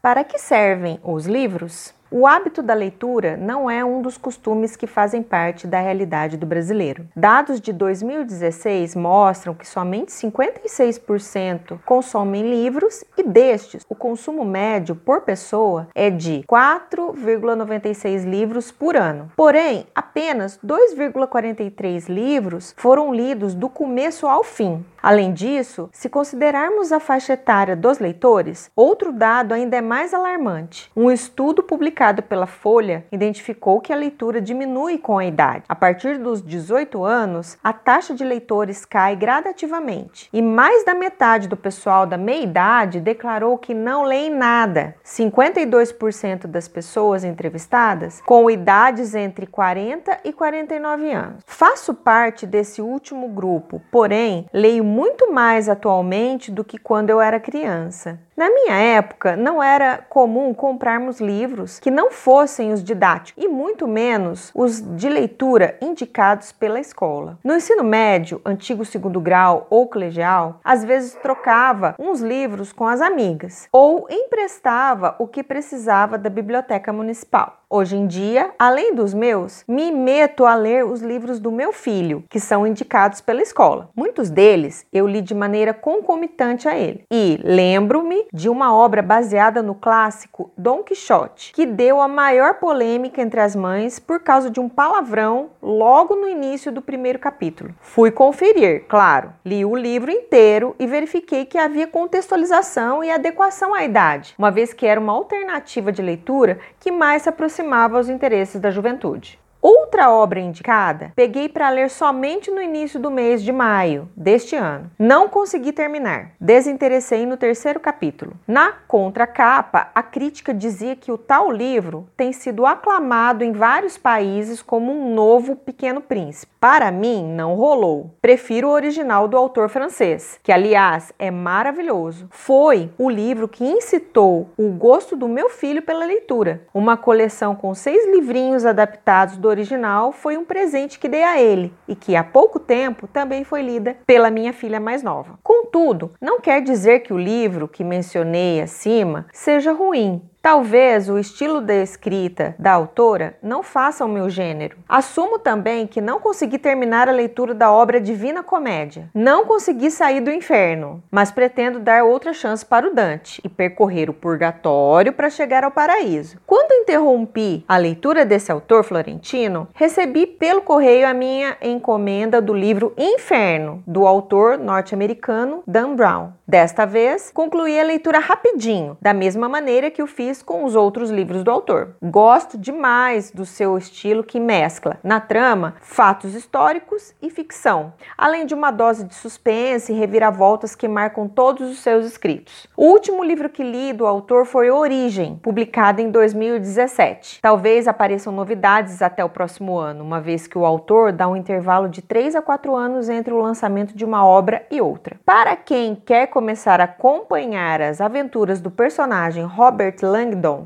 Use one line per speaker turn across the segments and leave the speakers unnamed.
Para que servem os livros? O hábito da leitura não é um dos costumes que fazem parte da realidade do brasileiro. Dados de 2016 mostram que somente 56% consomem livros e destes, o consumo médio por pessoa é de 4,96 livros por ano. Porém, apenas 2,43 livros foram lidos do começo ao fim. Além disso, se considerarmos a faixa etária dos leitores, outro dado ainda é mais alarmante. Um estudo publicado pela Folha identificou que a leitura diminui com a idade. A partir dos 18 anos, a taxa de leitores cai gradativamente e mais da metade do pessoal da meia-idade declarou que não lê nada. 52% das pessoas entrevistadas com idades entre 40 e 49 anos. Faço parte desse último grupo, porém, leio muito mais atualmente do que quando eu era criança. Na minha época, não era comum comprarmos livros que não fossem os didáticos e muito menos os de leitura indicados pela escola. No ensino médio, antigo segundo grau ou colegial, às vezes trocava uns livros com as amigas ou emprestava o que precisava da biblioteca municipal. Hoje em dia, além dos meus, me meto a ler os livros do meu filho, que são indicados pela escola. Muitos deles eu li de maneira concomitante a ele. E lembro-me de uma obra baseada no clássico Dom Quixote, que deu a maior polêmica entre as mães por causa de um palavrão logo no início do primeiro capítulo. Fui conferir, claro, li o livro inteiro e verifiquei que havia contextualização e adequação à idade, uma vez que era uma alternativa de leitura que mais se aproximava aos interesses da juventude. Outra obra indicada, peguei para ler somente no início do mês de maio deste ano. Não consegui terminar. Desinteressei no terceiro capítulo. Na contracapa, a crítica dizia que o tal livro tem sido aclamado em vários países como um novo Pequeno Príncipe. Para mim, não rolou. Prefiro o original do autor francês, que aliás é maravilhoso. Foi o livro que incitou o gosto do meu filho pela leitura. Uma coleção com seis livrinhos adaptados do original foi um presente que dei a ele e que há pouco tempo também foi lida pela minha filha mais nova. Contudo, não quer dizer que o livro que mencionei acima seja ruim. Talvez o estilo de escrita da autora não faça o meu gênero. Assumo também que não consegui terminar a leitura da obra Divina Comédia. Não consegui sair do inferno, mas pretendo dar outra chance para o Dante e percorrer o purgatório para chegar ao paraíso. Quando interrompi a leitura desse autor florentino, recebi pelo correio a minha encomenda do livro Inferno, do autor norte-americano Dan Brown. Desta vez, concluí a leitura rapidinho, da mesma maneira que o fiz com os outros livros do autor. Gosto demais do seu estilo que mescla, na trama, fatos históricos e ficção, além de uma dose de suspense e reviravoltas que marcam todos os seus escritos. O último livro que li do autor foi Origem, publicado em 2017. Talvez apareçam novidades até o próximo ano, uma vez que o autor dá um intervalo de 3 a 4 anos entre o lançamento de uma obra e outra. Para quem quer começar a acompanhar as aventuras do personagem Robert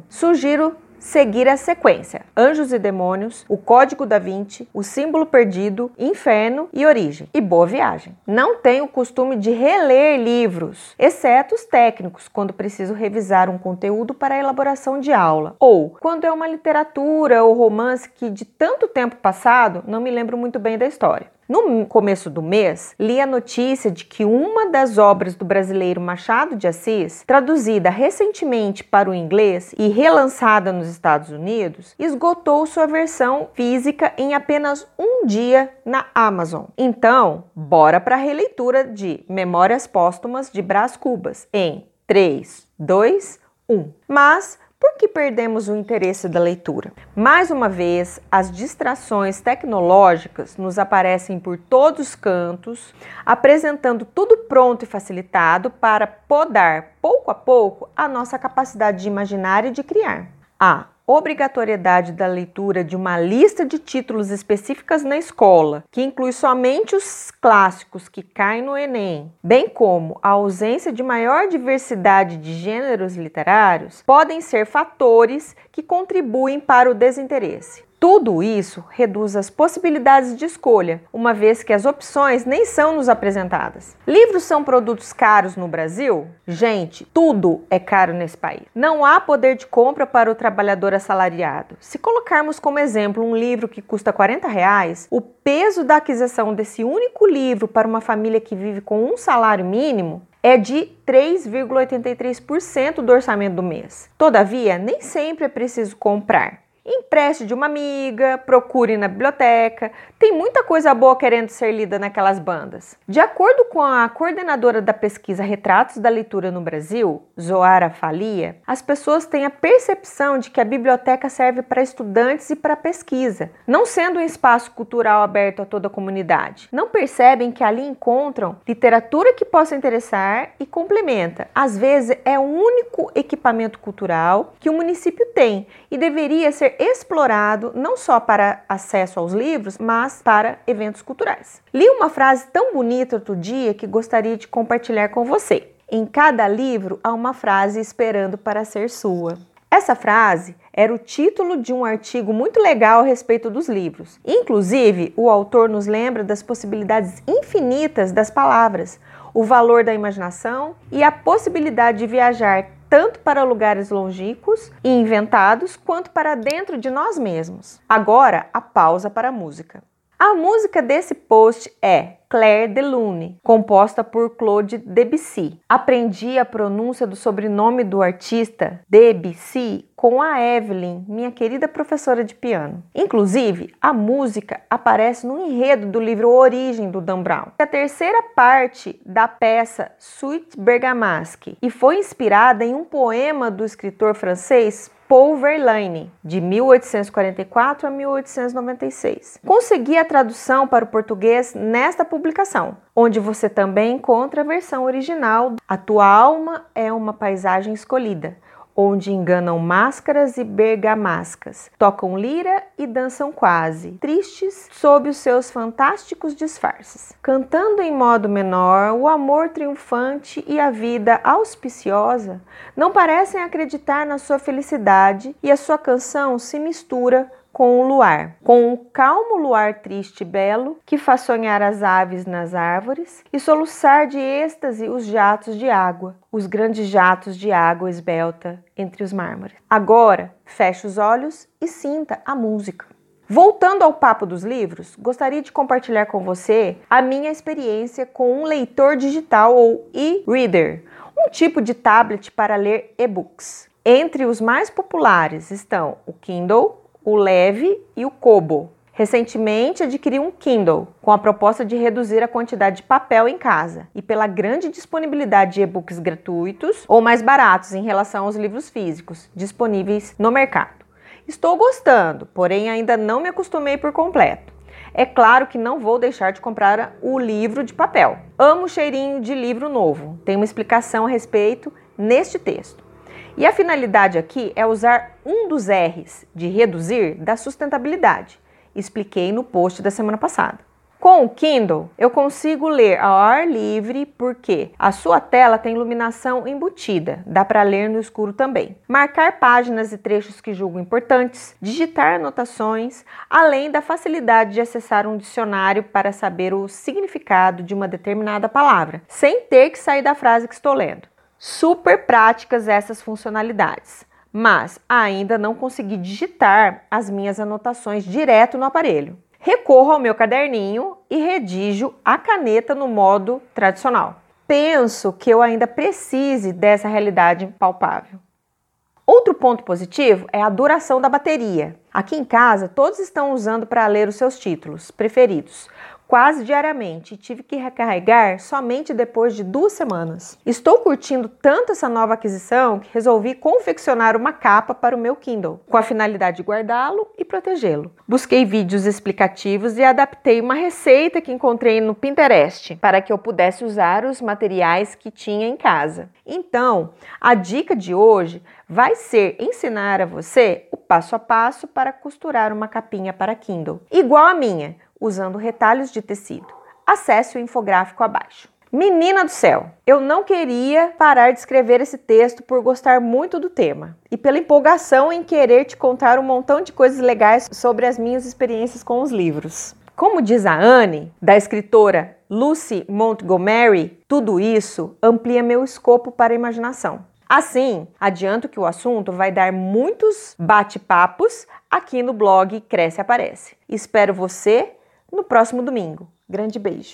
Sugiro seguir a sequência: Anjos e Demônios, O Código da Vinci, O Símbolo Perdido, Inferno e Origem. E boa viagem. Não tenho o costume de reler livros, exceto os técnicos, quando preciso revisar um conteúdo para elaboração de aula, ou quando é uma literatura ou romance que de tanto tempo passado não me lembro muito bem da história. No começo do mês, li a notícia de que uma das obras do brasileiro Machado de Assis, traduzida recentemente para o inglês e relançada nos Estados Unidos, esgotou sua versão física em apenas um dia na Amazon. Então, bora para a releitura de Memórias Póstumas de Brás Cubas em 3, 2, 1. Mas por que perdemos o interesse da leitura? Mais uma vez, as distrações tecnológicas nos aparecem por todos os cantos, apresentando tudo pronto e facilitado para podar pouco a pouco a nossa capacidade de imaginar e de criar. A obrigatoriedade da leitura de uma lista de títulos específicas na escola, que inclui somente os clássicos que caem no Enem, bem como a ausência de maior diversidade de gêneros literários, podem ser fatores que contribuem para o desinteresse. Tudo isso reduz as possibilidades de escolha, uma vez que as opções nem são nos apresentadas. Livros são produtos caros no Brasil? Gente, tudo é caro nesse país. Não há poder de compra para o trabalhador assalariado. Se colocarmos como exemplo um livro que custa 40 reais, o peso da aquisição desse único livro para uma família que vive com um salário mínimo é de 3,83% do orçamento do mês. Todavia, nem sempre é preciso comprar. Empreste de uma amiga, procure na biblioteca. Tem muita coisa boa querendo ser lida naquelas bandas. De acordo com a coordenadora da pesquisa Retratos da Leitura no Brasil, Zoara Falia, as pessoas têm a percepção de que a biblioteca serve para estudantes e para pesquisa, não sendo um espaço cultural aberto a toda a comunidade. Não percebem que ali encontram literatura que possa interessar e complementa. Às vezes é o único equipamento cultural que o município tem e deveria ser explorado não só para acesso aos livros, mas para eventos culturais. Li uma frase tão bonita outro dia que gostaria de compartilhar com você. Em cada livro há uma frase esperando para ser sua. Essa frase era o título de um artigo muito legal a respeito dos livros. Inclusive, o autor nos lembra das possibilidades infinitas das palavras, o valor da imaginação e a possibilidade de viajar tanto para lugares longínquos e inventados, quanto para dentro de nós mesmos. Agora, a pausa para a música. A música desse post é Claire Delune, composta por Claude Debussy. Aprendi a pronúncia do sobrenome do artista Debussy com a Evelyn, minha querida professora de piano. Inclusive, a música aparece no enredo do livro Origem do Dan Brown. É a terceira parte da peça Suite Bergamasque e foi inspirada em um poema do escritor francês Paul Verlaine, de 1844 a 1896. Consegui a tradução para o português nesta publicação, onde você também encontra a versão original. A tua alma é uma paisagem escolhida onde enganam máscaras e bergamascas, tocam lira e dançam quase, tristes sob os seus fantásticos disfarces. Cantando em modo menor, o amor triunfante e a vida auspiciosa não parecem acreditar na sua felicidade e a sua canção se mistura com o luar, com o calmo luar triste e belo que faz sonhar as aves nas árvores e soluçar de êxtase os jatos de água, os grandes jatos de água esbelta entre os mármores. Agora, feche os olhos e sinta a música. Voltando ao papo dos livros, gostaria de compartilhar com você a minha experiência com um leitor digital ou e-reader, um tipo de tablet para ler e-books. Entre os mais populares estão o Kindle, o Leve e o Kobo. Recentemente adquiri um Kindle com a proposta de reduzir a quantidade de papel em casa e pela grande disponibilidade de e-books gratuitos ou mais baratos em relação aos livros físicos disponíveis no mercado. Estou gostando, porém ainda não me acostumei por completo. É claro que não vou deixar de comprar o livro de papel. Amo o cheirinho de livro novo. Tem uma explicação a respeito neste texto. E a finalidade aqui é usar um dos R's de reduzir da sustentabilidade. Expliquei no post da semana passada. Com o Kindle, eu consigo ler ao ar livre porque a sua tela tem iluminação embutida, dá para ler no escuro também. Marcar páginas e trechos que julgo importantes, digitar anotações, além da facilidade de acessar um dicionário para saber o significado de uma determinada palavra, sem ter que sair da frase que estou lendo. Super práticas essas funcionalidades, mas ainda não consegui digitar as minhas anotações direto no aparelho. Recorro ao meu caderninho e redijo a caneta no modo tradicional. Penso que eu ainda precise dessa realidade palpável. Outro ponto positivo é a duração da bateria. Aqui em casa, todos estão usando para ler os seus títulos preferidos, quase diariamente e tive que recarregar somente depois de duas semanas. Estou curtindo tanto essa nova aquisição que resolvi confeccionar uma capa para o meu Kindle, com a finalidade de guardá-lo e protegê-lo. Busquei vídeos explicativos e adaptei uma receita que encontrei no Pinterest para que eu pudesse usar os materiais que tinha em casa. Então, a dica de hoje vai ser ensinar a você o passo a passo para costurar uma capinha para Kindle, igual a minha usando retalhos de tecido. Acesse o infográfico abaixo. Menina do céu, eu não queria parar de escrever esse texto por gostar muito do tema e pela empolgação em querer te contar um montão de coisas legais sobre as minhas experiências com os livros. Como diz a Anne, da escritora Lucy Montgomery, tudo isso amplia meu escopo para a imaginação. Assim, adianto que o assunto vai dar muitos bate-papos aqui no blog Cresce Aparece. Espero você no próximo domingo. Grande beijo!